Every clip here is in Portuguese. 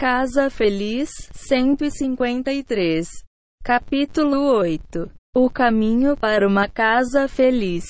Casa Feliz, 153. Capítulo 8 O caminho para uma casa feliz.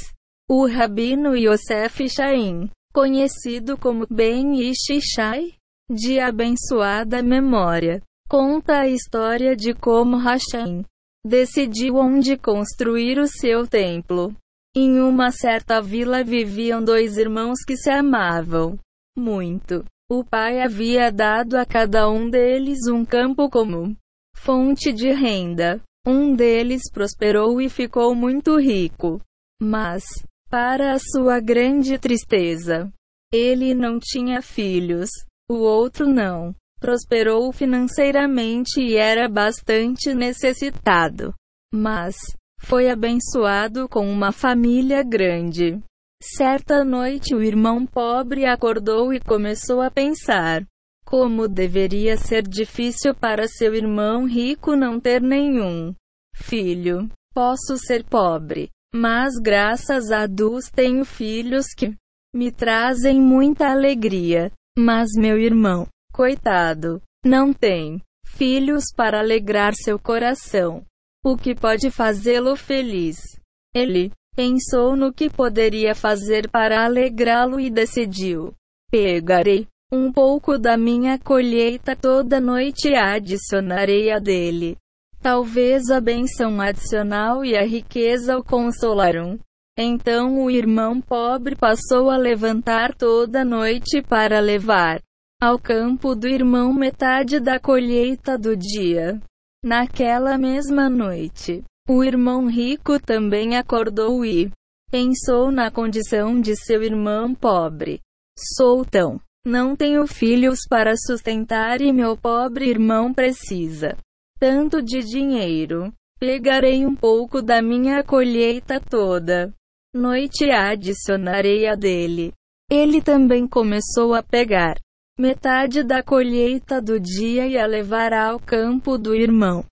O rabino Yosef Shain, conhecido como Ben Ishi Shai, de abençoada memória, conta a história de como Hashem decidiu onde construir o seu templo. Em uma certa vila viviam dois irmãos que se amavam muito. O pai havia dado a cada um deles um campo como fonte de renda. Um deles prosperou e ficou muito rico. Mas, para a sua grande tristeza, ele não tinha filhos. O outro não. Prosperou financeiramente e era bastante necessitado. Mas, foi abençoado com uma família grande. Certa noite o irmão pobre acordou e começou a pensar como deveria ser difícil para seu irmão rico não ter nenhum filho. Posso ser pobre, mas graças a Deus tenho filhos que me trazem muita alegria. Mas meu irmão, coitado, não tem filhos para alegrar seu coração. O que pode fazê-lo feliz? Ele Pensou no que poderia fazer para alegrá-lo e decidiu: Pegarei um pouco da minha colheita toda noite e adicionarei a dele. Talvez a benção adicional e a riqueza o consolaram. Então o irmão pobre passou a levantar toda noite para levar ao campo do irmão metade da colheita do dia. Naquela mesma noite, o irmão rico também acordou e pensou na condição de seu irmão pobre. Sou tão. Não tenho filhos para sustentar e meu pobre irmão precisa tanto de dinheiro. Pegarei um pouco da minha colheita toda. Noite adicionarei a dele. Ele também começou a pegar metade da colheita do dia e a levar ao campo do irmão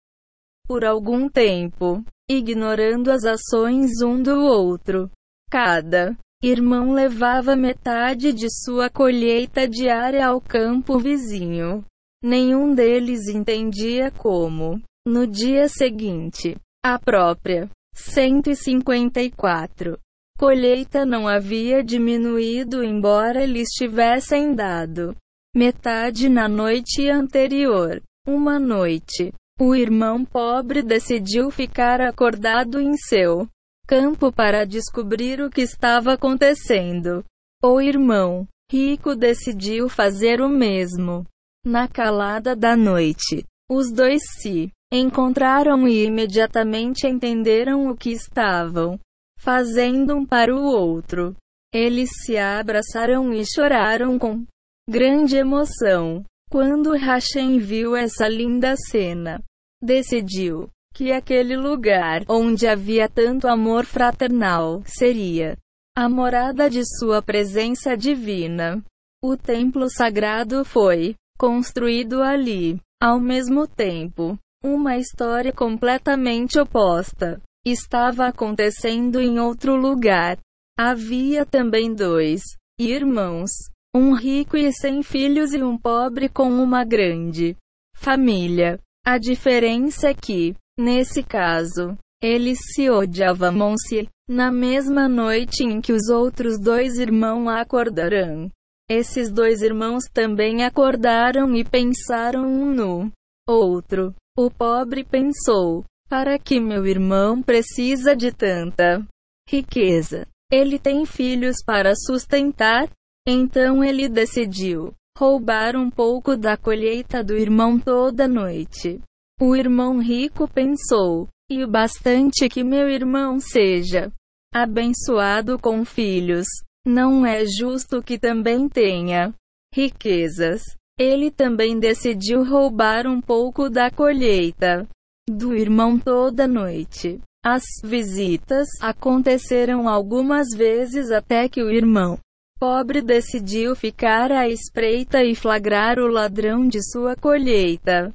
por algum tempo, ignorando as ações um do outro. Cada irmão levava metade de sua colheita diária ao campo vizinho. Nenhum deles entendia como, no dia seguinte, a própria 154 colheita não havia diminuído embora eles tivessem dado metade na noite anterior. Uma noite, o irmão pobre decidiu ficar acordado em seu campo para descobrir o que estava acontecendo. O irmão rico decidiu fazer o mesmo. Na calada da noite, os dois se encontraram e imediatamente entenderam o que estavam fazendo um para o outro. Eles se abraçaram e choraram com grande emoção. Quando Hashem viu essa linda cena, decidiu que aquele lugar onde havia tanto amor fraternal seria a morada de sua presença divina. O templo sagrado foi construído ali. Ao mesmo tempo, uma história completamente oposta estava acontecendo em outro lugar. Havia também dois irmãos, um rico e sem filhos e um pobre com uma grande família. A diferença é que, nesse caso, eles se odiavam-se. Na mesma noite em que os outros dois irmãos acordarão, esses dois irmãos também acordaram e pensaram um no outro. O pobre pensou: para que meu irmão precisa de tanta riqueza? Ele tem filhos para sustentar? Então ele decidiu roubar um pouco da colheita do irmão toda noite. O irmão rico pensou, e o bastante que meu irmão seja abençoado com filhos. Não é justo que também tenha riquezas. Ele também decidiu roubar um pouco da colheita do irmão toda noite. As visitas aconteceram algumas vezes até que o irmão pobre decidiu ficar à espreita e flagrar o ladrão de sua colheita.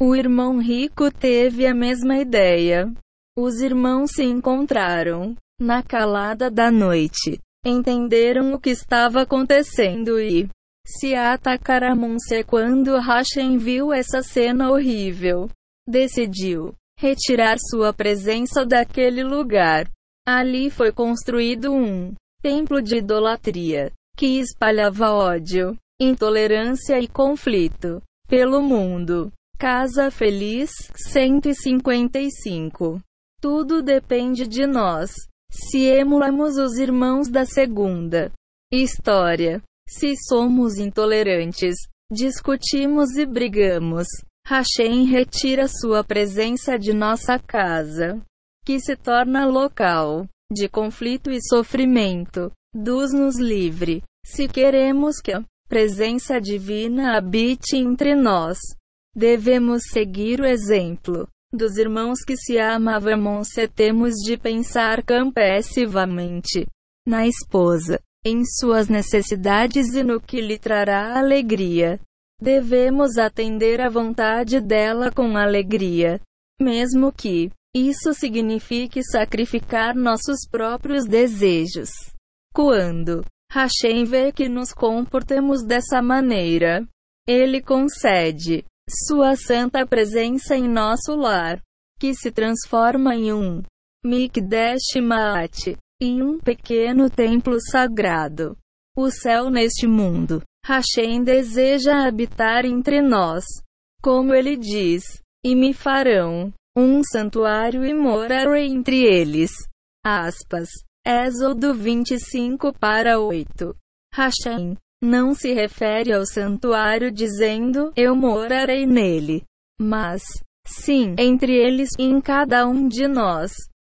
O irmão rico teve a mesma ideia. Os irmãos se encontraram na calada da noite, entenderam o que estava acontecendo e se atacar a Monse quando Hashem viu essa cena horrível. Decidiu retirar sua presença daquele lugar. Ali foi construído um templo de idolatria que espalhava ódio, intolerância e conflito pelo mundo. Casa Feliz 155. Tudo depende de nós. Se emulamos os irmãos da segunda história, se somos intolerantes, discutimos e brigamos, Hashem retira sua presença de nossa casa, que se torna local de conflito e sofrimento. Dos-nos livre. Se queremos que a presença divina habite entre nós, devemos seguir o exemplo dos irmãos que se amavam. Se temos de pensar compassivamente na esposa, em suas necessidades e no que lhe trará alegria. Devemos atender à vontade dela com alegria, mesmo que isso signifique sacrificar nossos próprios desejos. Quando Hashem vê que nos comportemos dessa maneira. Ele concede sua santa presença em nosso lar, que se transforma em um Mikdash Maat, em um pequeno templo sagrado. O céu neste mundo. Hashem deseja habitar entre nós. Como ele diz, e me farão um santuário e morarei entre eles. Aspas. Êxodo 25 para 8. Hashem não se refere ao santuário dizendo, eu morarei nele. Mas, sim, entre eles e em cada um de nós.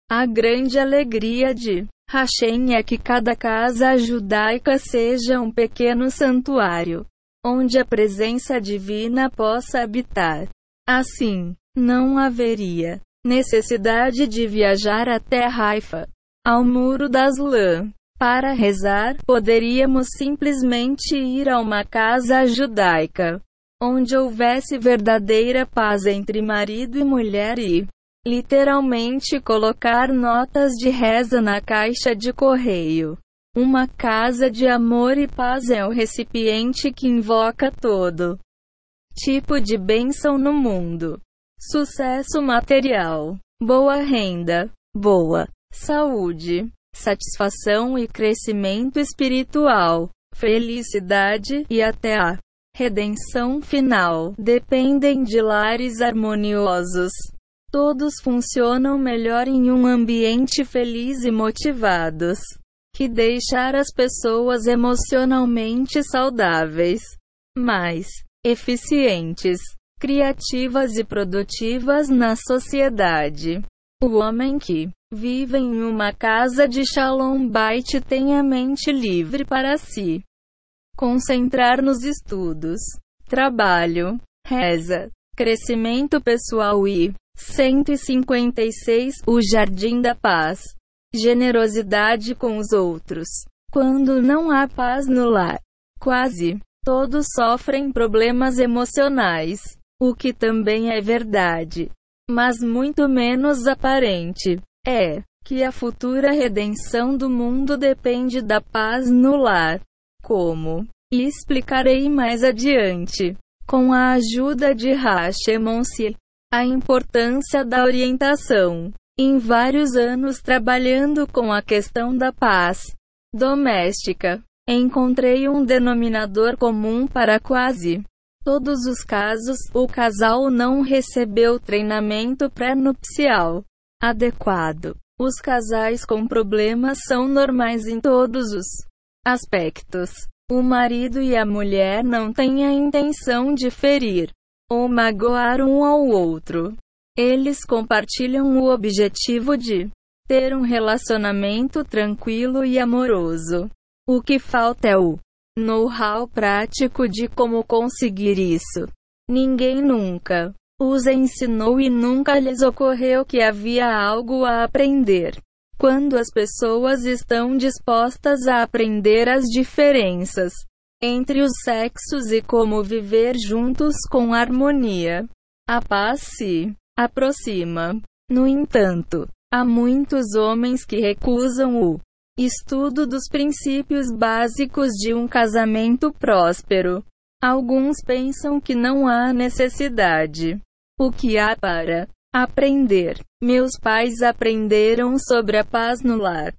A grande alegria de Hashem é que cada casa judaica seja um pequeno santuário, onde a presença divina possa habitar. Assim, não haveria necessidade de viajar até Haifa, ao Muro das Lã. Para rezar, poderíamos simplesmente ir a uma casa judaica, onde houvesse verdadeira paz entre marido e mulher e, literalmente, colocar notas de reza na caixa de correio. Uma casa de amor e paz é o recipiente que invoca todo tipo de bênção no mundo. Sucesso material, boa renda, boa saúde, satisfação e crescimento espiritual, felicidade e até a redenção final. Dependem de lares harmoniosos. Todos funcionam melhor em um ambiente feliz e motivados, que deixar as pessoas emocionalmente saudáveis, mais eficientes, criativas e produtivas na sociedade. O homem que vive em uma casa de Shalom Bait tem a mente livre para si. Concentrar nos estudos, trabalho, reza, crescimento pessoal e 156 O Jardim da Paz. Generosidade com os outros. Quando não há paz no lar, quase todos sofrem problemas emocionais, o que também é verdade mas muito menos aparente, é que a futura redenção do mundo depende da paz no lar. Como? E explicarei mais adiante, com a ajuda de Hashemonsi, a importância da orientação. Em vários anos trabalhando com a questão da paz doméstica, encontrei um denominador comum para quase todos os casos, o casal não recebeu treinamento pré-nupcial adequado. Os casais com problemas são normais em todos os aspectos. O marido e a mulher não têm a intenção de ferir ou magoar um ao outro. Eles compartilham o objetivo de ter um relacionamento tranquilo e amoroso. O que falta é o know-how prático de como conseguir isso. Ninguém nunca os ensinou e nunca lhes ocorreu que havia algo a aprender. Quando as pessoas estão dispostas a aprender as diferenças entre os sexos e como viver juntos com harmonia, a paz se aproxima. No entanto, há muitos homens que recusam o Estudo dos princípios básicos de um casamento próspero. Alguns pensam que não há necessidade. O que há para aprender? Meus pais aprenderam sobre a paz no lar.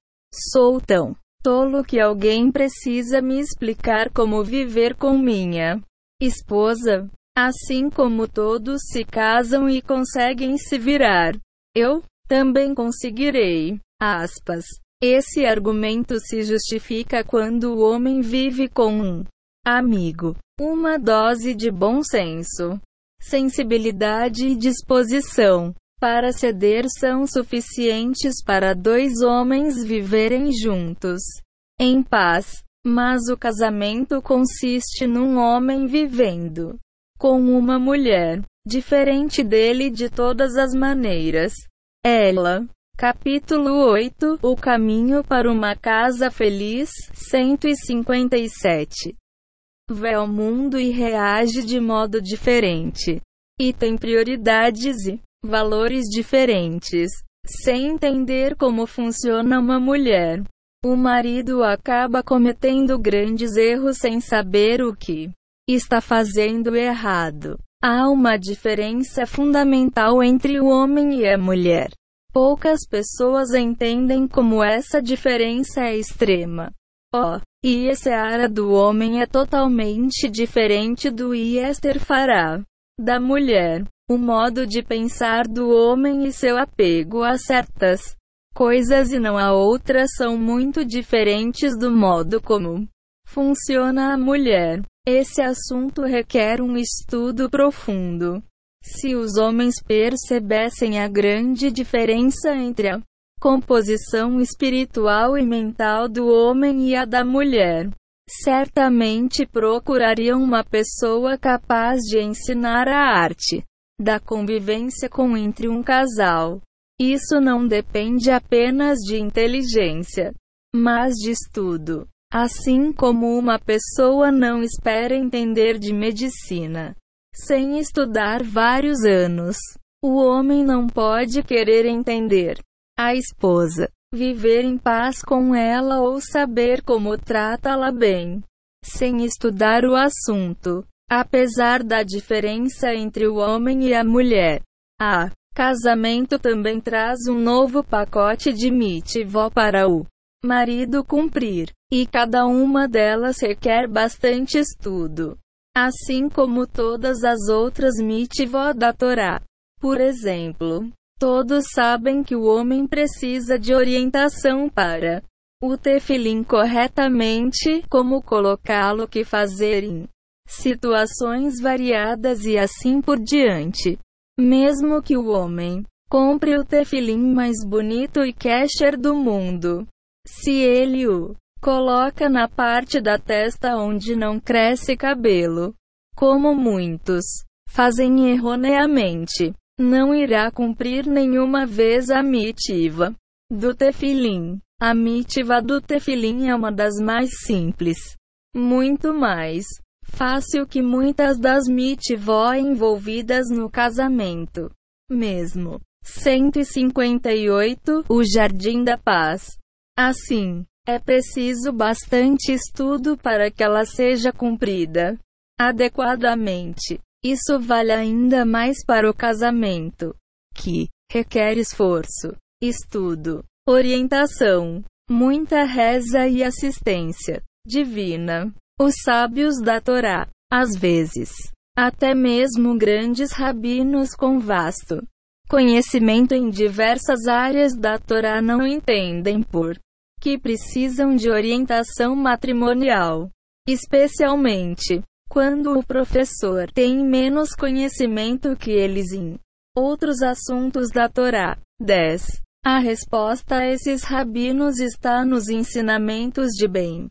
Sou tão tolo que alguém precisa me explicar como viver com minha esposa. Assim como todos se casam e conseguem se virar, eu também conseguirei. Aspas. Esse argumento se justifica quando o homem vive com um amigo. Uma dose de bom senso, sensibilidade e disposição para ceder são suficientes para dois homens viverem juntos em paz. Mas o casamento consiste num homem vivendo com uma mulher diferente dele de todas as maneiras. Ela. Capítulo 8 O caminho para uma casa feliz 157 Vê o mundo e reage de modo diferente. E tem prioridades e valores diferentes. Sem entender como funciona uma mulher, o marido acaba cometendo grandes erros sem saber o que está fazendo errado. Há uma diferença fundamental entre o homem e a mulher. Poucas pessoas entendem como essa diferença é extrema. Oh, e esse ara do homem é totalmente diferente do Iester fará da mulher. O modo de pensar do homem e seu apego a certas coisas e não a outras são muito diferentes do modo como funciona a mulher. Esse assunto requer um estudo profundo. Se os homens percebessem a grande diferença entre a composição espiritual e mental do homem e a da mulher, certamente procurariam uma pessoa capaz de ensinar a arte da convivência com entre um casal. Isso não depende apenas de inteligência, mas de estudo. Assim como uma pessoa não espera entender de medicina sem estudar vários anos. O homem não pode querer entender a esposa, viver em paz com ela ou saber como tratá-la bem, sem estudar o assunto. Apesar da diferença entre o homem e a mulher, a casamento também traz um novo pacote de mitzvot para o marido cumprir, e cada uma delas requer bastante estudo assim como todas as outras mitzvot da Torá. Por exemplo, todos sabem que o homem precisa de orientação para o tefilim corretamente, como colocá-lo que fazer em situações variadas e assim por diante. Mesmo que o homem compre o tefilim mais bonito e kesher do mundo, se ele o Coloca na parte da testa onde não cresce cabelo. Como muitos fazem erroneamente, não irá cumprir nenhuma vez a mitiva do tefilim. A mitiva do tefilim é uma das mais simples, muito mais fácil que muitas das mitivó envolvidas no casamento. Mesmo. 158 O Jardim da Paz. Assim, é preciso bastante estudo para que ela seja cumprida adequadamente. Isso vale ainda mais para o casamento, que requer esforço, estudo, orientação, muita reza e assistência divina. Os sábios da Torá, às vezes, até mesmo grandes rabinos com vasto conhecimento em diversas áreas da Torá não entendem por que precisam de orientação matrimonial, especialmente quando o professor tem menos conhecimento que eles em outros assuntos da Torá. 10. A resposta a esses rabinos está nos ensinamentos de bem.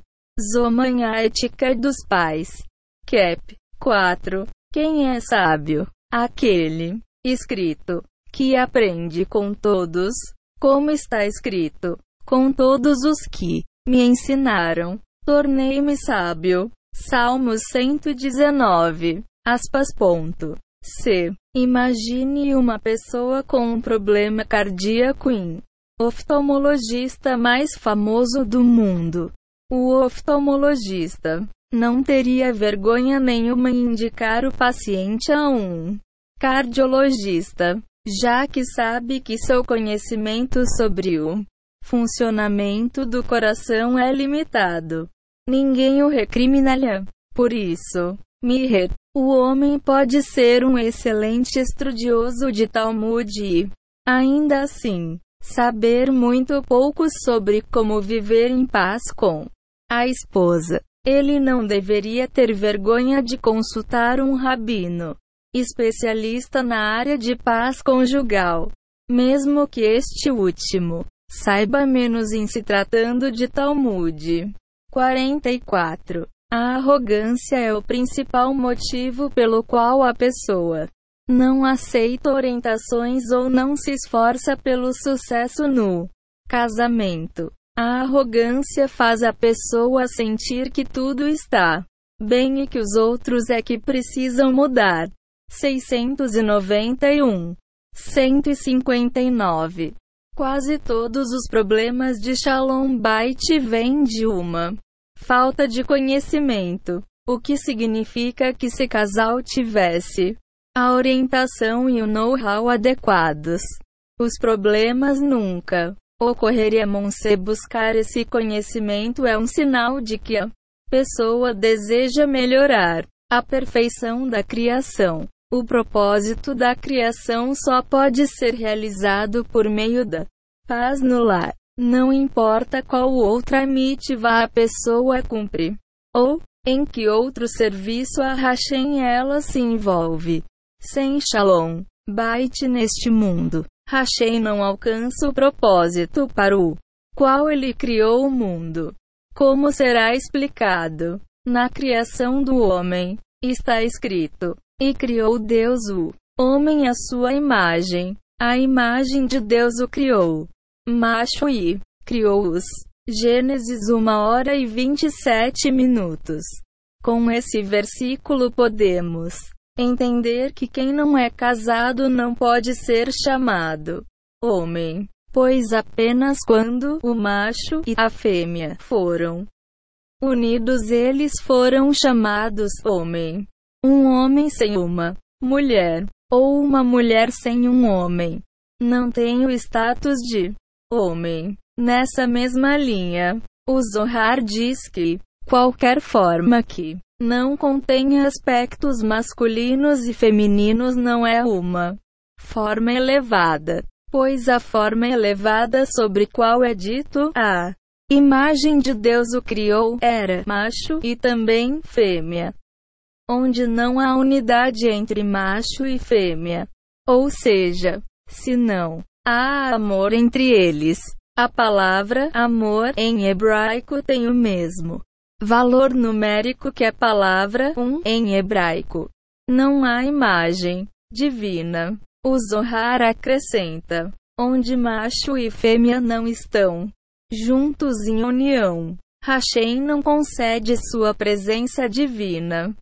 Zoman a ética dos pais. Cap. 4. Quem é sábio? Aquele escrito que aprende com todos, como está escrito com todos os que me ensinaram. Tornei-me sábio. Salmos 119. Aspas. Ponto. C. Imagine uma pessoa com um problema cardíaco em oftalmologista mais famoso do mundo. O oftalmologista não teria vergonha nenhuma em indicar o paciente a um cardiologista, já que sabe que seu conhecimento sobre o funcionamento do coração é limitado. Ninguém o recriminaria. Por isso, Miher, o homem pode ser um excelente estudioso de Talmud e, ainda assim, saber muito pouco sobre como viver em paz com a esposa. Ele não deveria ter vergonha de consultar um rabino, especialista na área de paz conjugal, mesmo que este último saiba menos em se tratando de Talmud. 44. A arrogância é o principal motivo pelo qual a pessoa não aceita orientações ou não se esforça pelo sucesso no casamento. A arrogância faz a pessoa sentir que tudo está bem e que os outros é que precisam mudar. 691. 159. Quase todos os problemas de Shalom Bait vêm de uma falta de conhecimento, o que significa que se casal tivesse a orientação e o know-how adequados, os problemas nunca ocorreriam. Se buscar esse conhecimento é um sinal de que a pessoa deseja melhorar a perfeição da criação. O propósito da criação só pode ser realizado por meio da paz no lar. Não importa qual outra mitzvah a pessoa cumpre, ou em que outro serviço a Hashem ela se envolve. Sem Shalom, Bait neste mundo, Hashem não alcança o propósito para o qual ele criou o mundo. Como será explicado? Na criação do homem, está escrito: e criou Deus o homem à sua imagem. A imagem de Deus o criou. Macho e criou-os. Gênesis 1 hora e 27 minutos. Com esse versículo podemos entender que quem não é casado não pode ser chamado homem, pois apenas quando o macho e a fêmea foram unidos eles foram chamados homem. Um homem sem uma mulher, ou uma mulher sem um homem, não tem o status de homem. Nessa mesma linha, o Zohar diz que qualquer forma que não contenha aspectos masculinos e femininos não é uma forma elevada, pois a forma elevada sobre qual é dito a imagem de Deus o criou era macho e também fêmea onde não há unidade entre macho e fêmea. Ou seja, se não há amor entre eles, a palavra amor em hebraico tem o mesmo valor numérico que a palavra um em hebraico. Não há imagem divina. O Zohar acrescenta: onde macho e fêmea não estão juntos em união. Hashem não concede sua presença divina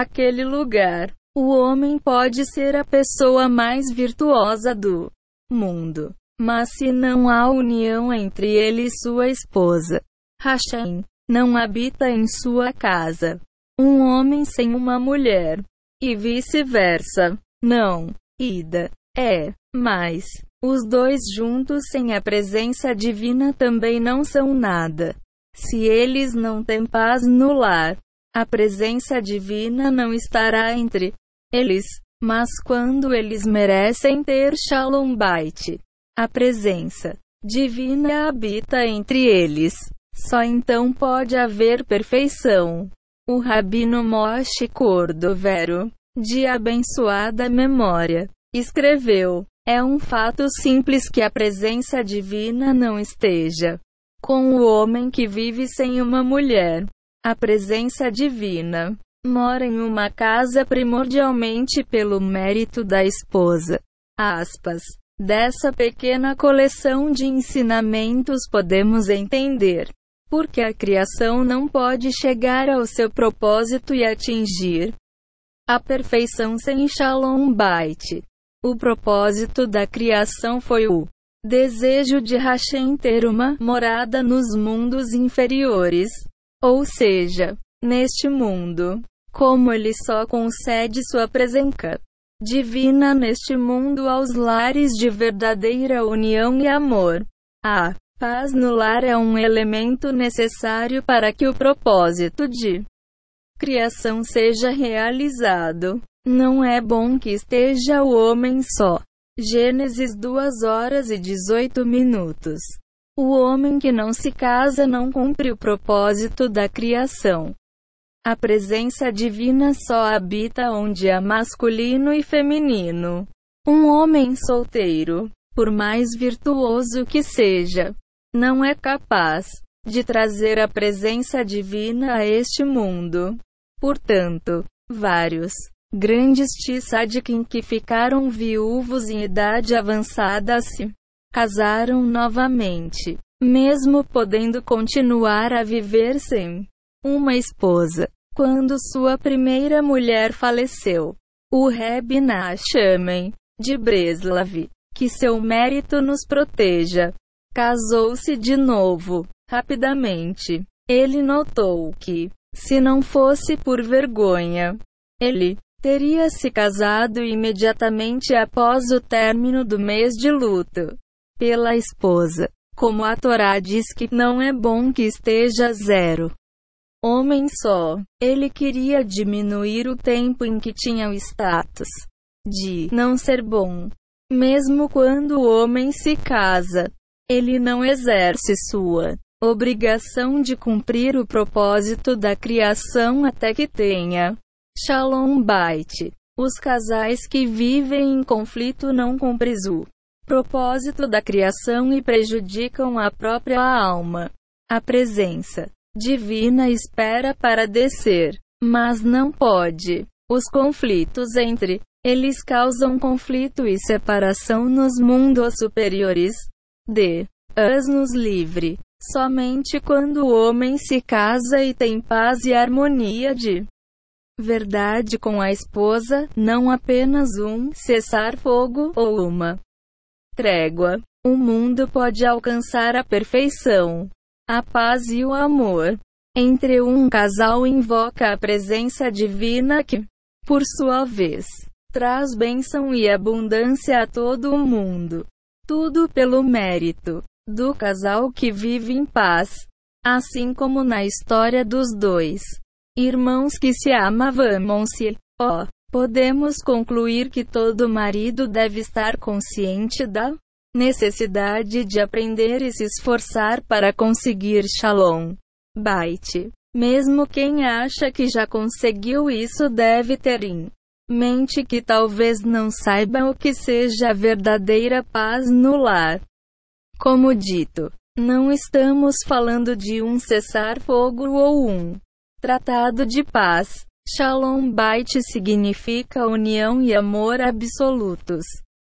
aquele lugar. O homem pode ser a pessoa mais virtuosa do mundo. Mas se não há união entre ele e sua esposa, Hashem não habita em sua casa. Um homem sem uma mulher. E vice-versa. Não. Ida. É. Mas, os dois juntos sem a presença divina também não são nada. Se eles não têm paz no lar, a presença divina não estará entre eles, mas quando eles merecem ter Shalom Bait, a presença divina habita entre eles. Só então pode haver perfeição. O Rabino Moshe Cordovero, de abençoada memória, escreveu: É um fato simples que a presença divina não esteja com o homem que vive sem uma mulher. A presença divina mora em uma casa primordialmente pelo mérito da esposa. Aspas. Dessa pequena coleção de ensinamentos podemos entender porque a criação não pode chegar ao seu propósito e atingir a perfeição sem Shalom Bait. O propósito da criação foi o desejo de Hashem ter uma morada nos mundos inferiores. Ou seja, neste mundo. Como ele só concede sua presença divina neste mundo aos lares de verdadeira união e amor. A paz no lar é um elemento necessário para que o propósito de criação seja realizado. Não é bom que esteja o homem só. Gênesis 2 horas e 18 minutos. O homem que não se casa não cumpre o propósito da criação. A presença divina só habita onde há masculino e feminino. Um homem solteiro, por mais virtuoso que seja, não é capaz de trazer a presença divina a este mundo. Portanto, vários Grandes Tzadikim que ficaram viúvos em idade avançada se casaram novamente, mesmo podendo continuar a viver sem uma esposa. Quando sua primeira mulher faleceu, o Reb Nachman de Breslav, que seu mérito nos proteja, casou-se de novo, rapidamente. Ele notou que, se não fosse por vergonha, ele teria se casado imediatamente após o término do mês de luto pela esposa. Como a Torá diz que não é bom que esteja zero. Homem só. Ele queria diminuir o tempo em que tinha o status de não ser bom. Mesmo quando o homem se casa, ele não exerce sua obrigação de cumprir o propósito da criação até que tenha Shalom Bait. Os casais que vivem em conflito não cumprem o propósito da criação e prejudicam a própria alma. A presença divina espera para descer, mas não pode. Os conflitos entre eles causam conflito e separação nos mundos superiores. D. As nos livre. Somente quando o homem se casa e tem paz e harmonia de verdade com a esposa, não apenas um cessar-fogo ou uma trégua. O mundo pode alcançar a perfeição, a paz e o amor. Entre um casal invoca a presença divina que, por sua vez, traz bênção e abundância a todo o mundo. Tudo pelo mérito do casal que vive em paz, assim como na história dos dois. Irmãos que se amavam-se. Ó, oh, podemos concluir que todo marido deve estar consciente da necessidade de aprender e se esforçar para conseguir shalom. Bait. Mesmo quem acha que já conseguiu isso deve ter em mente que talvez não saiba o que seja a verdadeira paz no lar. Como dito, não estamos falando de um cessar-fogo ou um Tratado de Paz. Shalom Bait significa união e amor absolutos,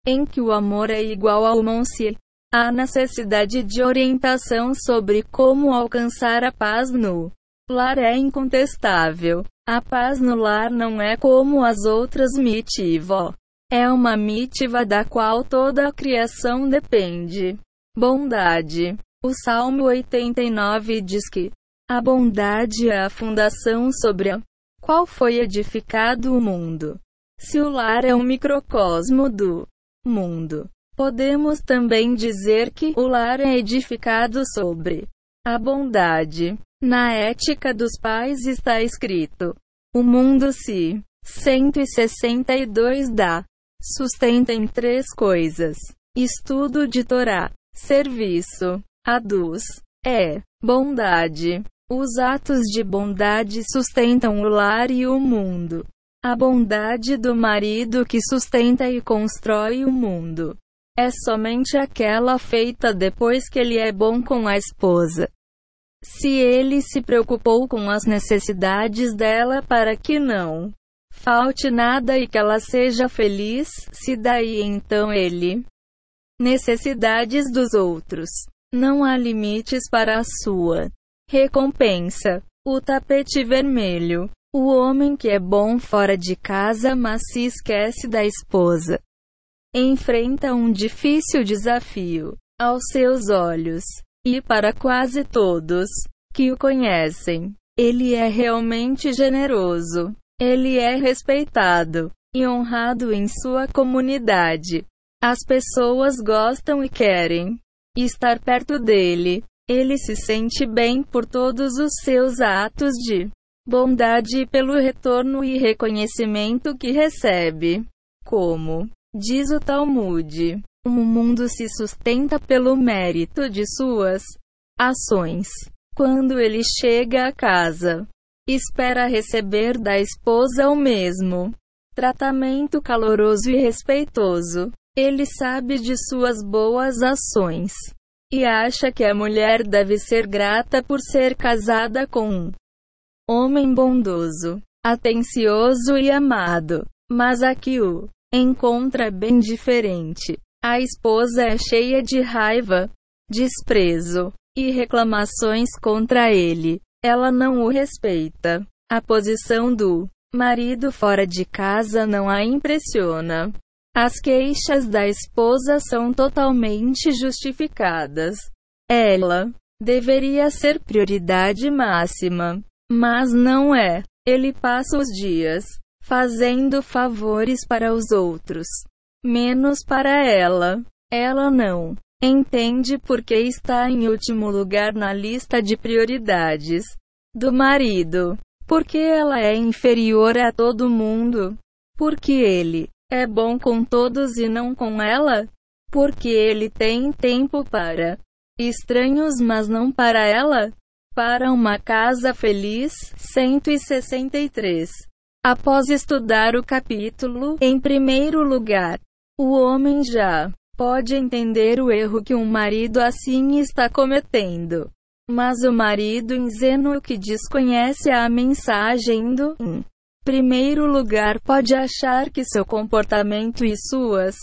em que o amor é igual ao Monsi. Há necessidade de orientação sobre como alcançar a paz no lar é incontestável. A paz no lar não é como as outras mitivó. É uma mitiva da qual toda a criação depende. Bondade. O Salmo 89 diz que a bondade é a fundação sobre a qual foi edificado o mundo. Se o lar é um microcosmo do mundo, podemos também dizer que o lar é edificado sobre a bondade. Na ética dos pais está escrito: o mundo se 162 dá sustenta em três coisas: estudo de Torá, serviço, adus, é bondade. Os atos de bondade sustentam o lar e o mundo. A bondade do marido que sustenta e constrói o mundo é somente aquela feita depois que ele é bom com a esposa. Se ele se preocupou com as necessidades dela para que não falte nada e que ela seja feliz, se daí então ele necessidades dos outros. Não há limites para a sua Recompensa: o tapete vermelho. O homem que é bom fora de casa, mas se esquece da esposa, enfrenta um difícil desafio. aos seus olhos, e para quase todos que o conhecem. Ele é realmente generoso. Ele é respeitado e honrado em sua comunidade. As pessoas gostam e querem estar perto dele. Ele se sente bem por todos os seus atos de bondade e pelo retorno e reconhecimento que recebe. Como diz o Talmud, o mundo se sustenta pelo mérito de suas ações. Quando ele chega a casa, espera receber da esposa o mesmo tratamento caloroso e respeitoso. Ele sabe de suas boas ações e acha que a mulher deve ser grata por ser casada com um homem bondoso, atencioso e amado. Mas aqui o encontra bem diferente. A esposa é cheia de raiva, desprezo e reclamações contra ele. Ela não o respeita. A posição do marido fora de casa não a impressiona. As queixas da esposa são totalmente justificadas. Ela deveria ser prioridade máxima, mas não é. Ele passa os dias fazendo favores para os outros, menos para ela. Ela não entende porque está em último lugar na lista de prioridades do marido. Porque ela é inferior a todo mundo. Porque ele é bom com todos e não com ela? Porque ele tem tempo para estranhos, mas não para ela? Para uma casa feliz, 163. Após estudar o capítulo, em primeiro lugar, o homem já pode entender o erro que um marido assim está cometendo. Mas o marido ingênuo que desconhece a mensagem do primeiro lugar pode achar que seu comportamento e suas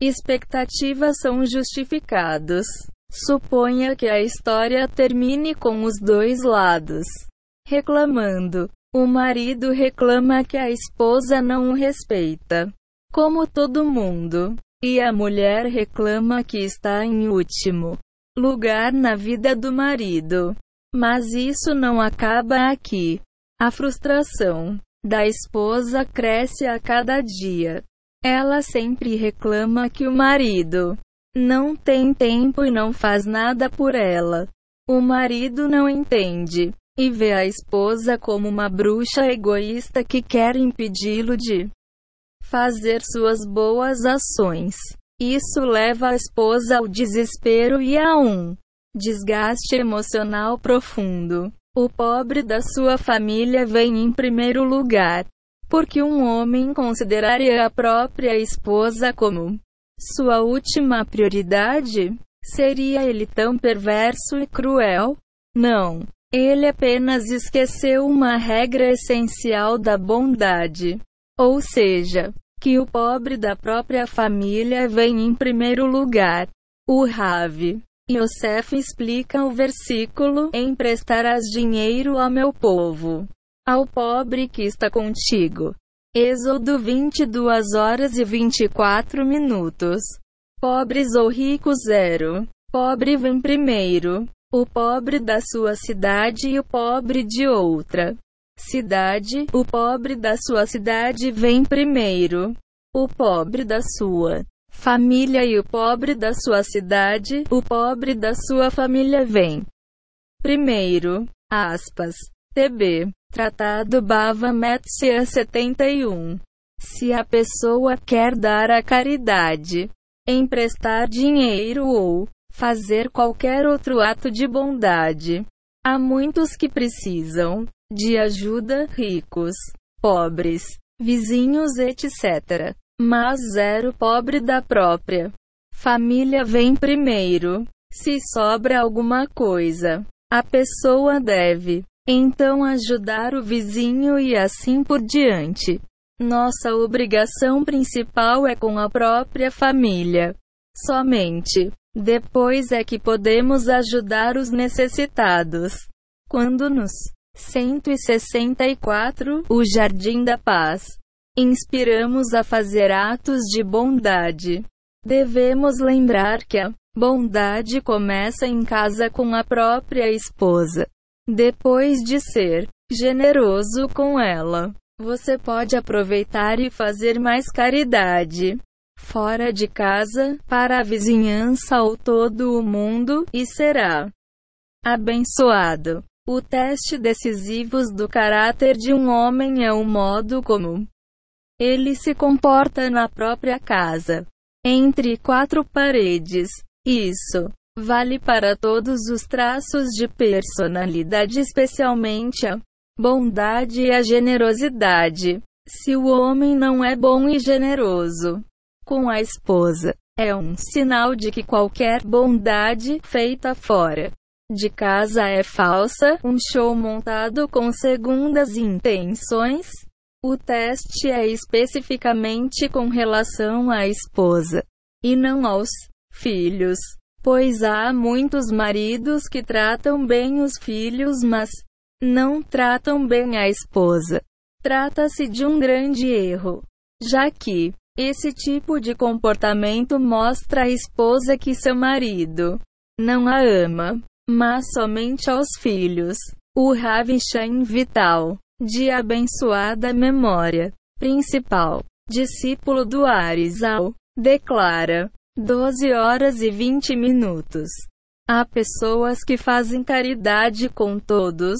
expectativas são justificados. Suponha que a história termine com os dois lados reclamando. O marido reclama que a esposa não o respeita, como todo mundo, e a mulher reclama que está em último lugar na vida do marido. Mas isso não acaba aqui. A frustração da esposa cresce a cada dia. Ela sempre reclama que o marido não tem tempo e não faz nada por ela. O marido não entende e vê a esposa como uma bruxa egoísta que quer impedi-lo de fazer suas boas ações. Isso leva a esposa ao desespero e a um desgaste emocional profundo. O pobre da sua família vem em primeiro lugar, porque um homem consideraria a própria esposa como sua última prioridade? Seria ele tão perverso e cruel? Não. Ele apenas esqueceu uma regra essencial da bondade. Ou seja, que o pobre da própria família vem em primeiro lugar. O Rav Yosef explica o versículo: Emprestarás dinheiro ao meu povo, ao pobre que está contigo. Êxodo 22 horas e 24 minutos. Pobres ou ricos zero. Pobre vem primeiro. O pobre da sua cidade e o pobre de outra cidade, o pobre da sua cidade vem primeiro. O pobre da sua família e o pobre da sua cidade, o pobre da sua família vem primeiro. Aspas. TB. Tratado Bava Metsia 71. Se a pessoa quer dar a caridade, emprestar dinheiro ou fazer qualquer outro ato de bondade, há muitos que precisam de ajuda, ricos, pobres, vizinhos, etc. Mas zero pobre da própria família vem primeiro. Se sobra alguma coisa, a pessoa deve então ajudar o vizinho e assim por diante. Nossa obrigação principal é com a própria família. Somente depois é que podemos ajudar os necessitados. Quando nos 164 O Jardim da Paz. Inspiramos a fazer atos de bondade. Devemos lembrar que a Bondade começa em casa com a própria esposa. Depois de ser generoso com ela, você pode aproveitar e fazer mais caridade fora de casa, para a vizinhança ou todo o mundo, e será abençoado. O teste decisivo do caráter de um homem é o modo como ele se comporta na própria casa, entre quatro paredes. Isso vale para todos os traços de personalidade, especialmente a bondade e a generosidade. Se o homem não é bom e generoso com a esposa, é um sinal de que qualquer bondade feita fora de casa é falsa, um show montado com segundas intenções. O teste é especificamente com relação à esposa e não aos filhos, pois há muitos maridos que tratam bem os filhos, mas não tratam bem a esposa. Trata-se de um grande erro, já que esse tipo de comportamento mostra à esposa que seu marido não a ama mas somente aos filhos. O Rav Shem Vital, de abençoada memória, principal, discípulo do Arizal, declara: 12 horas e 20 minutos. Há pessoas que fazem caridade com todos,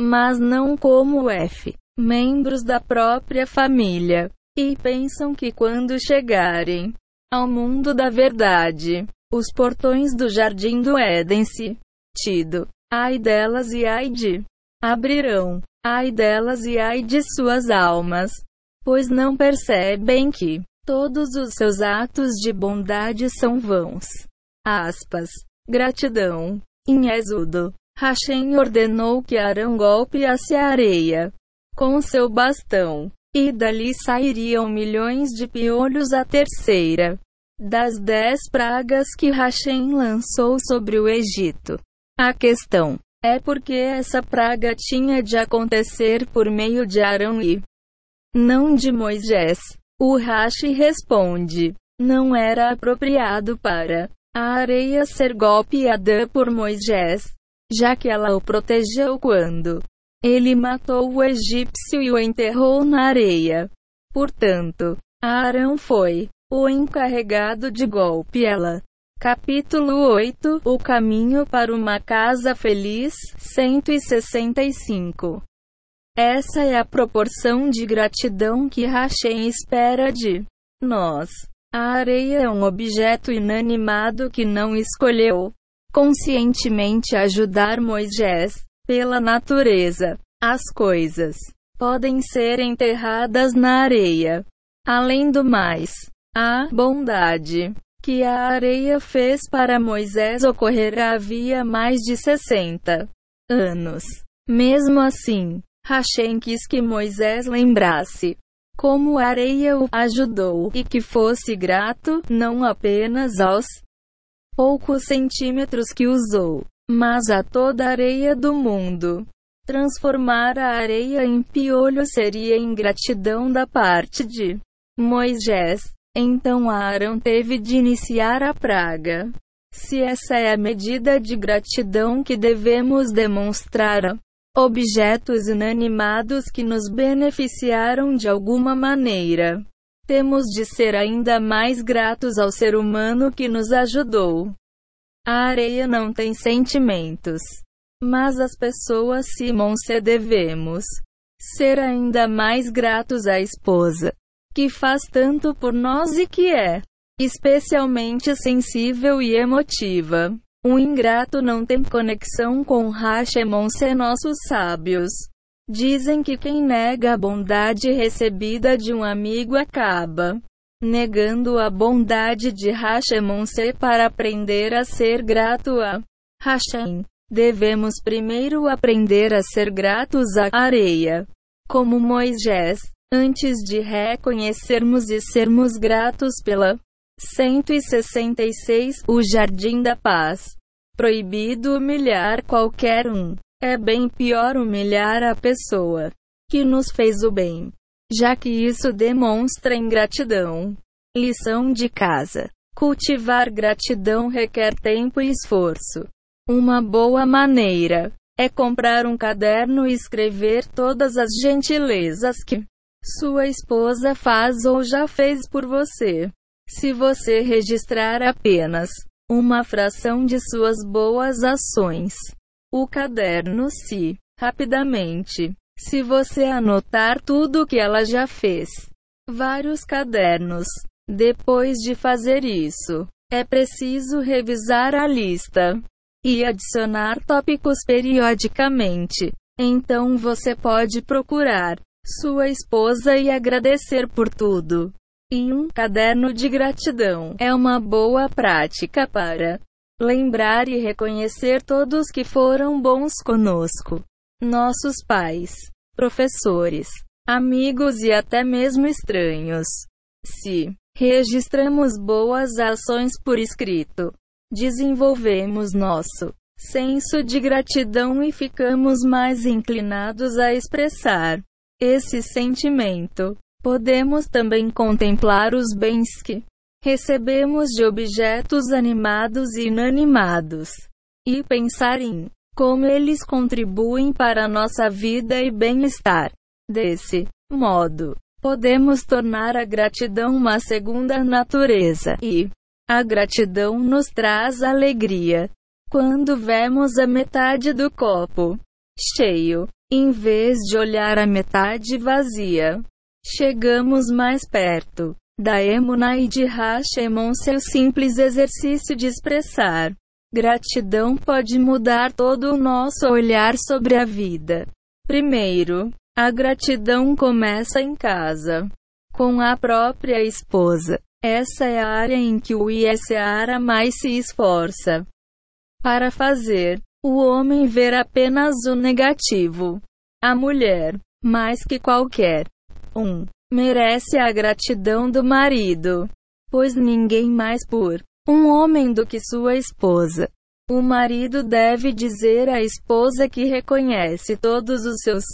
mas não como F, membros da própria família, e pensam que quando chegarem ao mundo da verdade, os portões do jardim do Éden se tido. Ai delas e ai de. Abrirão. Ai delas e ai de suas almas. Pois não percebem que todos os seus atos de bondade são vãos. Aspas. Gratidão. Em Êxodo, Hashem ordenou que Arão golpeasse a areia com seu bastão, e dali sairiam milhões de piolhos a terceira das dez pragas que Hashem lançou sobre o Egito. A questão é porque essa praga tinha de acontecer por meio de Arão e não de Moisés. O Rashi responde: não era apropriado para a areia ser golpeada por Moisés, já que ela o protegeu quando ele matou o egípcio e o enterrou na areia. Portanto, Arão foi o encarregado de golpeá-la. Capítulo 8 O caminho para uma casa feliz 165 Essa é a proporção de gratidão que Hashem espera de nós. A areia é um objeto inanimado que não escolheu conscientemente ajudar Moisés. Pela natureza, as coisas podem ser enterradas na areia. Além do mais, a bondade que a areia fez para Moisés ocorrer havia mais de 60 anos. Mesmo assim, Hashem quis que Moisés lembrasse como a areia o ajudou e que fosse grato não apenas aos poucos centímetros que usou, mas a toda a areia do mundo. Transformar a areia em piolho seria ingratidão da parte de Moisés. Então Aaron teve de iniciar a praga. Se essa é a medida de gratidão que devemos demonstrar a objetos inanimados que nos beneficiaram de alguma maneira, temos de ser ainda mais gratos ao ser humano que nos ajudou. A areia não tem sentimentos, mas as pessoas Simon-se devemos ser ainda mais gratos à esposa que faz tanto por nós e que é especialmente sensível e emotiva. Um ingrato não tem conexão com Hashemon se nossos sábios. Dizem que quem nega a bondade recebida de um amigo acaba negando a bondade de Hashemon se para aprender a ser grato a Hashem. Devemos primeiro aprender a ser gratos à areia, como Moisés. Antes de reconhecermos e sermos gratos pela 166 O Jardim da Paz. Proibido humilhar qualquer um. É bem pior humilhar a pessoa que nos fez o bem, já que isso demonstra ingratidão. Lição de casa: Cultivar gratidão requer tempo e esforço. Uma boa maneira é comprar um caderno e escrever todas as gentilezas que sua esposa faz ou já fez por você. Se você registrar apenas uma fração de suas boas ações, o caderno se rapidamente. Se você anotar tudo o que ela já fez, vários cadernos. Depois de fazer isso, é preciso revisar a lista e adicionar tópicos periodicamente. Então você pode procurar sua esposa e agradecer por tudo. E um caderno de gratidão é uma boa prática para lembrar e reconhecer todos que foram bons conosco. Nossos pais, professores, amigos e até mesmo estranhos. Se registramos boas ações por escrito, desenvolvemos nosso senso de gratidão e ficamos mais inclinados a expressar esse sentimento. Podemos também contemplar os bens que recebemos de objetos animados e inanimados e pensar em como eles contribuem para nossa vida e bem-estar. Desse modo, podemos tornar a gratidão uma segunda natureza e a gratidão nos traz alegria. Quando vemos a metade do copo cheio, em vez de olhar a metade vazia, chegamos mais perto. Da Emuna e de Hashemon, seu simples exercício de expressar. Gratidão pode mudar todo o nosso olhar sobre a vida. Primeiro, a gratidão começa em casa, com a própria esposa. Essa é a área em que o ISARA mais se esforça. Para fazer o homem ver apenas o negativo. A mulher, mais que qualquer um, merece a gratidão do marido, pois ninguém mais por um homem do que sua esposa. O marido deve dizer à esposa que reconhece todos os seus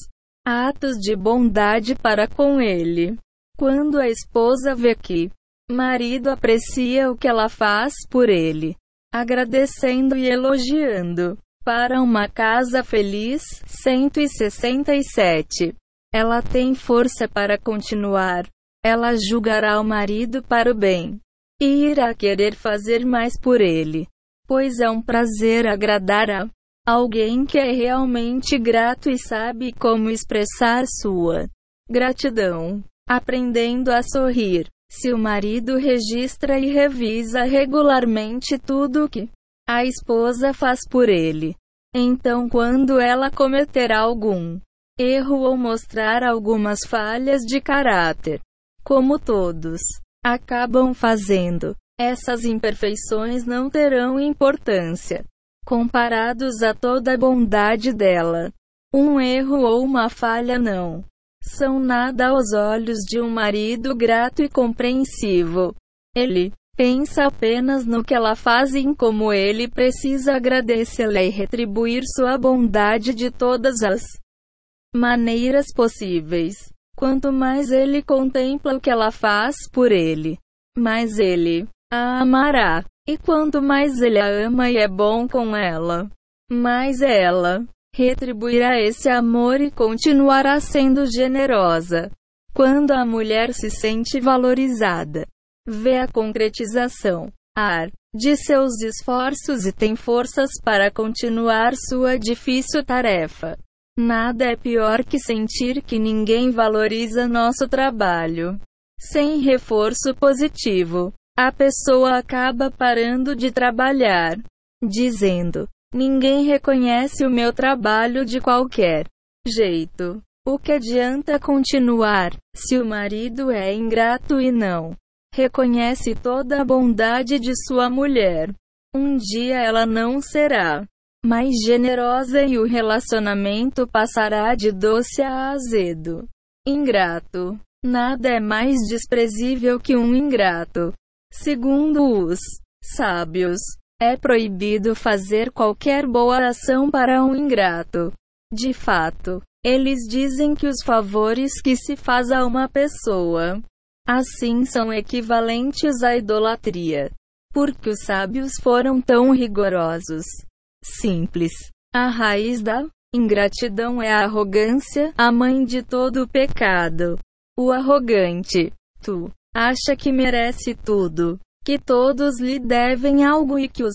atos de bondade para com ele. Quando a esposa vê que Marido aprecia o que ela faz por ele, agradecendo e elogiando. Para uma casa feliz, 167. Ela tem força para continuar. Ela julgará o marido para o bem e irá querer fazer mais por ele, pois é um prazer agradar a alguém que é realmente grato e sabe como expressar sua gratidão, aprendendo a sorrir. Se o marido registra e revisa regularmente tudo o que a esposa faz por ele, então quando ela cometer algum erro ou mostrar algumas falhas de caráter, como todos acabam fazendo, essas imperfeições não terão importância comparados a toda a bondade dela. Um erro ou uma falha não são nada aos olhos de um marido grato e compreensivo. Ele pensa apenas no que ela faz e em como ele precisa agradecê-la e retribuir sua bondade de todas as maneiras possíveis. Quanto mais ele contempla o que ela faz por ele, mais ele a amará. E quanto mais ele a ama e é bom com ela, mais ela retribuirá esse amor e continuará sendo generosa. Quando a mulher se sente valorizada, vê a concretização ar de seus esforços e tem forças para continuar sua difícil tarefa. Nada é pior que sentir que ninguém valoriza nosso trabalho. Sem reforço positivo, a pessoa acaba parando de trabalhar, dizendo: Ninguém reconhece o meu trabalho de qualquer jeito. O que adianta continuar, se o marido é ingrato e não reconhece toda a bondade de sua mulher? Um dia ela não será mais generosa e o relacionamento passará de doce a azedo. Ingrato. Nada é mais desprezível que um ingrato. Segundo os sábios, é proibido fazer qualquer boa ação para um ingrato. De fato, eles dizem que os favores que se faz a uma pessoa assim são equivalentes à idolatria. Porque os sábios foram tão rigorosos. Simples. A raiz da ingratidão é a arrogância, a mãe de todo o pecado. O arrogante. Tu acha que merece tudo, que todos lhe devem algo e que os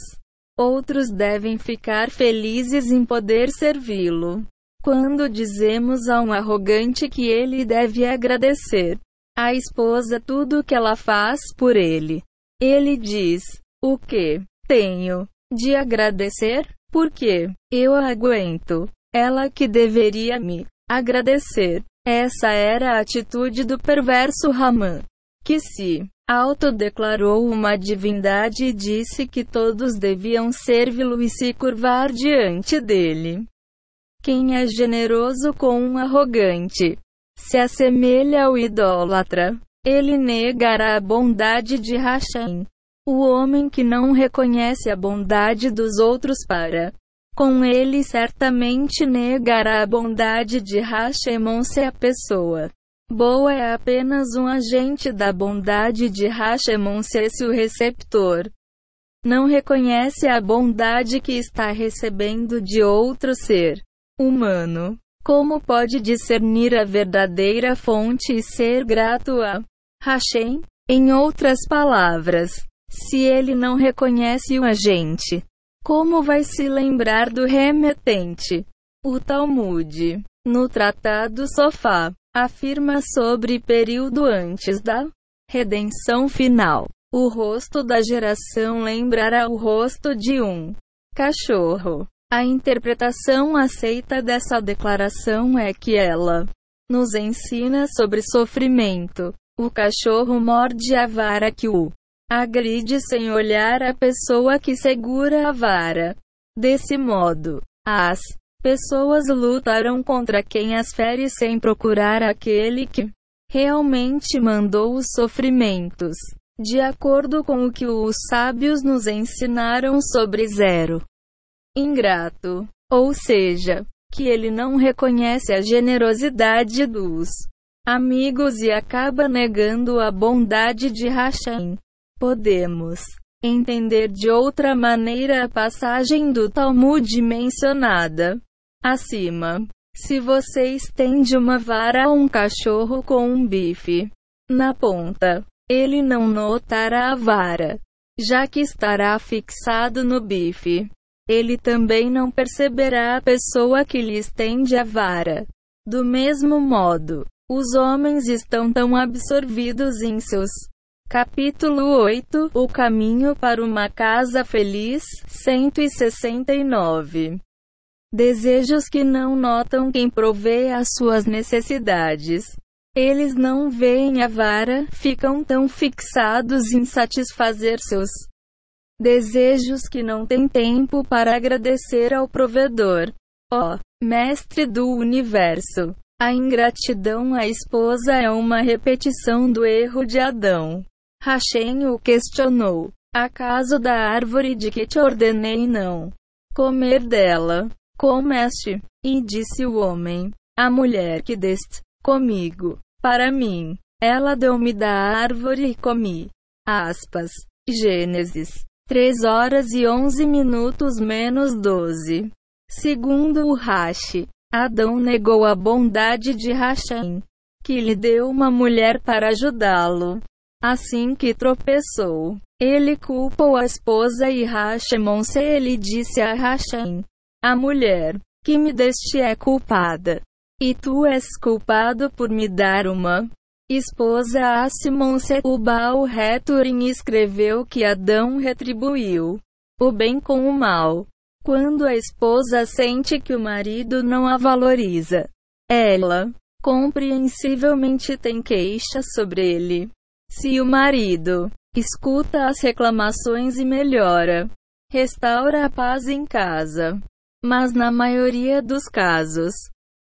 outros devem ficar felizes em poder servi-lo. Quando dizemos a um arrogante que ele deve agradecer a esposa tudo o que ela faz por ele, ele diz: O que tenho de agradecer? Porque eu aguento. Ela que deveria me agradecer. Essa era a atitude do perverso Ramã, que se autodeclarou uma divindade e disse que todos deviam servi-lo e se curvar diante dele. Quem é generoso com um arrogante se assemelha ao idólatra. Ele negará a bondade de Hashem. O homem que não reconhece a bondade dos outros para com ele certamente negará a bondade de Hashemon se a pessoa boa é apenas um agente da bondade de Hashemon se esse o receptor não reconhece a bondade que está recebendo de outro ser humano. Como pode discernir a verdadeira fonte e ser grato a Hashem? Em outras palavras, se ele não reconhece o agente, como vai se lembrar do remetente? O Talmud, no Tratado Sofá, afirma sobre período antes da redenção final. O rosto da geração lembrará o rosto de um cachorro. A interpretação aceita dessa declaração é que ela nos ensina sobre sofrimento. O cachorro morde a vara que o agride sem olhar a pessoa que segura a vara. Desse modo, as pessoas lutaram contra quem as fere sem procurar aquele que realmente mandou os sofrimentos. De acordo com o que os sábios nos ensinaram sobre zero ingrato, ou seja, que ele não reconhece a generosidade dos amigos e acaba negando a bondade de Hashem. Podemos entender de outra maneira a passagem do Talmud mencionada acima. Se você estende uma vara a um cachorro com um bife na ponta, ele não notará a vara, já que estará fixado no bife. Ele também não perceberá a pessoa que lhe estende a vara. Do mesmo modo, os homens estão tão absorvidos em seus. Capítulo 8 O caminho para uma casa feliz 169 Desejos que não notam quem provê as suas necessidades. Eles não veem a vara, ficam tão fixados em satisfazer seus desejos que não têm tempo para agradecer ao provedor. Ó, oh, Mestre do Universo! A ingratidão à esposa é uma repetição do erro de Adão. Hashem o questionou: Acaso da árvore de que te ordenei não comer dela? Comeste. E disse o homem: A mulher que deste comigo, para mim, ela deu-me da árvore e comi. Aspas. Gênesis 3 horas e 11 minutos menos 12. Segundo o Rashi, Adão negou a bondade de Hashem, que lhe deu uma mulher para ajudá-lo. Assim que tropeçou, ele culpou a esposa e Hashemon se ele disse a Hashem, a mulher que me deste é culpada. E tu és culpado por me dar uma esposa a Simon Baal Returin escreveu que Adão retribuiu o bem com o mal. Quando a esposa sente que o marido não a valoriza, ela compreensivelmente tem queixa sobre ele. Se o marido escuta as reclamações e melhora, restaura a paz em casa. Mas na maioria dos casos,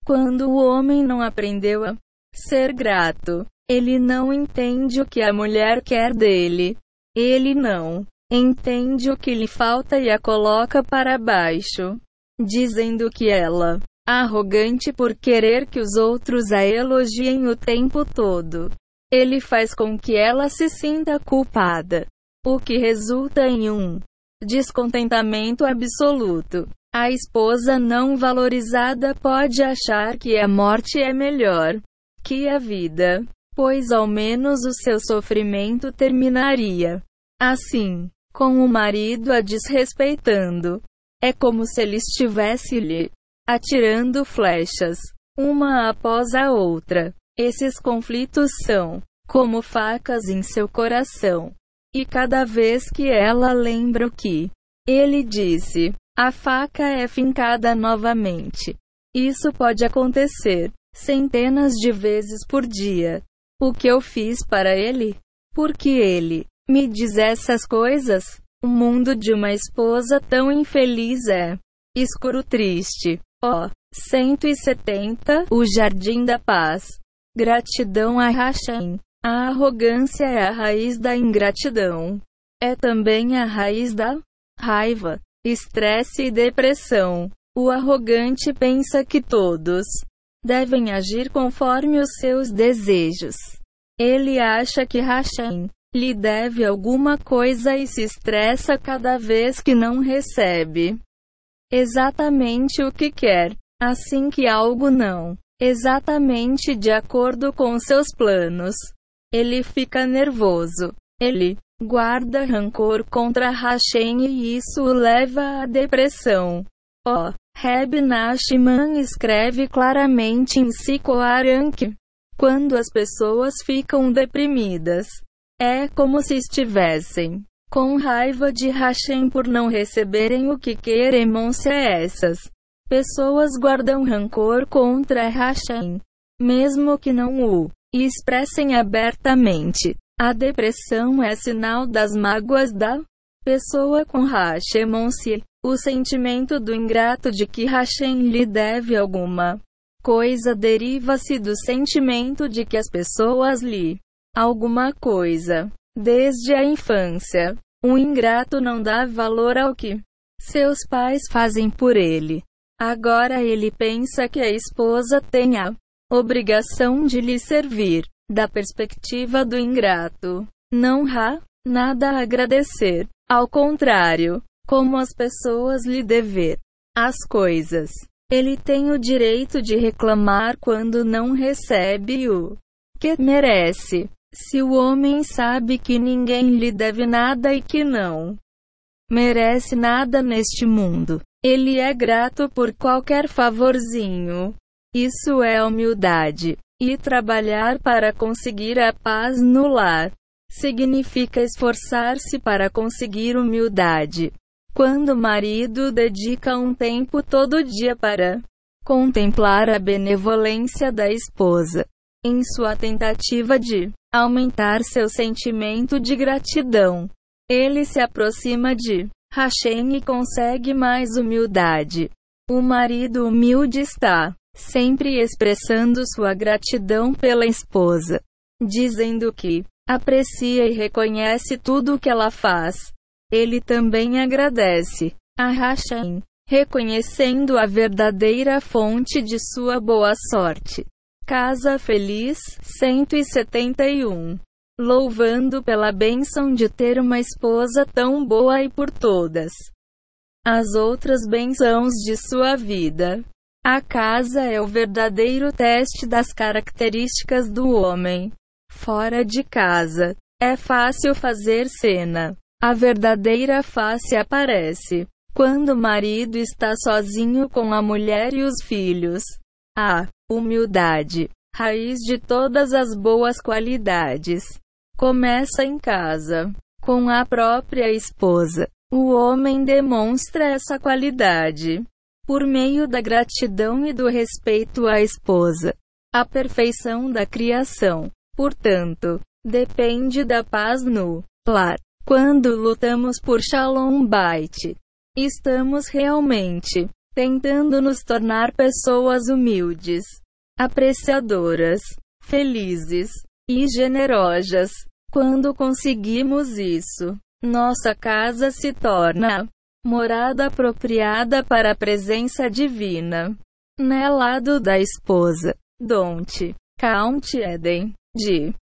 quando o homem não aprendeu a ser grato, ele não entende o que a mulher quer dele. Ele não entende o que lhe falta e a coloca para baixo, dizendo que ela arrogante por querer que os outros a elogiem o tempo todo. Ele faz com que ela se sinta culpada o que resulta em um descontentamento absoluto. A esposa não valorizada pode achar que a morte é melhor que a vida, pois ao menos o seu sofrimento terminaria. Assim, com o marido a desrespeitando, é como se ele estivesse lhe atirando flechas, uma após a outra. Esses conflitos são como facas em seu coração. E cada vez que ela lembra o que ele disse, a faca é fincada novamente. Isso pode acontecer centenas de vezes por dia. O que eu fiz para ele? Porque ele me diz essas coisas? O mundo de uma esposa tão infeliz é escuro triste. Ó, oh, 170 O Jardim da Paz. Gratidão a Hashem. A arrogância é a raiz da ingratidão. É também a raiz da raiva estresse e depressão. O arrogante pensa que todos devem agir conforme os seus desejos. Ele acha que Hashem lhe deve alguma coisa e se estressa cada vez que não recebe exatamente o que quer, assim que algo não exatamente de acordo com seus planos. Ele fica nervoso. Ele guarda rancor contra Hashem e isso o leva à depressão. O. Reb Nachman escreve claramente em Sikoaran que, quando as pessoas ficam deprimidas, é como se estivessem com raiva de Hashem por não receberem o que querem. Essas pessoas guardam rancor contra Hashem, mesmo que não o expressem abertamente. A depressão é sinal das mágoas da pessoa com Hashemonse. O sentimento do ingrato de que Hashem lhe deve alguma coisa deriva-se do sentimento de que as pessoas lhe alguma coisa. Desde a infância, o ingrato não dá valor ao que seus pais fazem por ele. Agora ele pensa que a esposa tem a obrigação de lhe servir. Da perspectiva do ingrato, não há nada a agradecer. Ao contrário, como as pessoas lhe dever as coisas. Ele tem o direito de reclamar quando não recebe o que merece. Se o homem sabe que ninguém lhe deve nada e que não merece nada neste mundo, ele é grato por qualquer favorzinho. Isso é humildade. E trabalhar para conseguir a paz no lar significa esforçar-se para conseguir humildade. Quando o marido dedica um tempo todo dia para contemplar a benevolência da esposa, em sua tentativa de aumentar seu sentimento de gratidão, ele se aproxima de Hashem e consegue mais humildade. O marido humilde está sempre expressando sua gratidão pela esposa, dizendo que aprecia e reconhece tudo o que ela faz. Ele também agradece a Hashem, reconhecendo a verdadeira fonte de sua boa sorte. Casa Feliz 171 Louvando pela bênção de ter uma esposa tão boa e por todas as outras bênçãos de sua vida. A casa é o verdadeiro teste das características do homem. Fora de casa, é fácil fazer cena. A verdadeira face aparece quando o marido está sozinho com a mulher e os filhos. A humildade, raiz de todas as boas qualidades, começa em casa, com a própria esposa. O homem demonstra essa qualidade por meio da gratidão e do respeito à esposa. A perfeição da criação, portanto, depende da paz no lar. Quando lutamos por Shalom Bait, estamos realmente tentando nos tornar pessoas humildes, apreciadoras, felizes e generosas. Quando conseguimos isso, nossa casa se torna morada apropriada para a presença divina. Né lado da esposa. Don't count Eden. De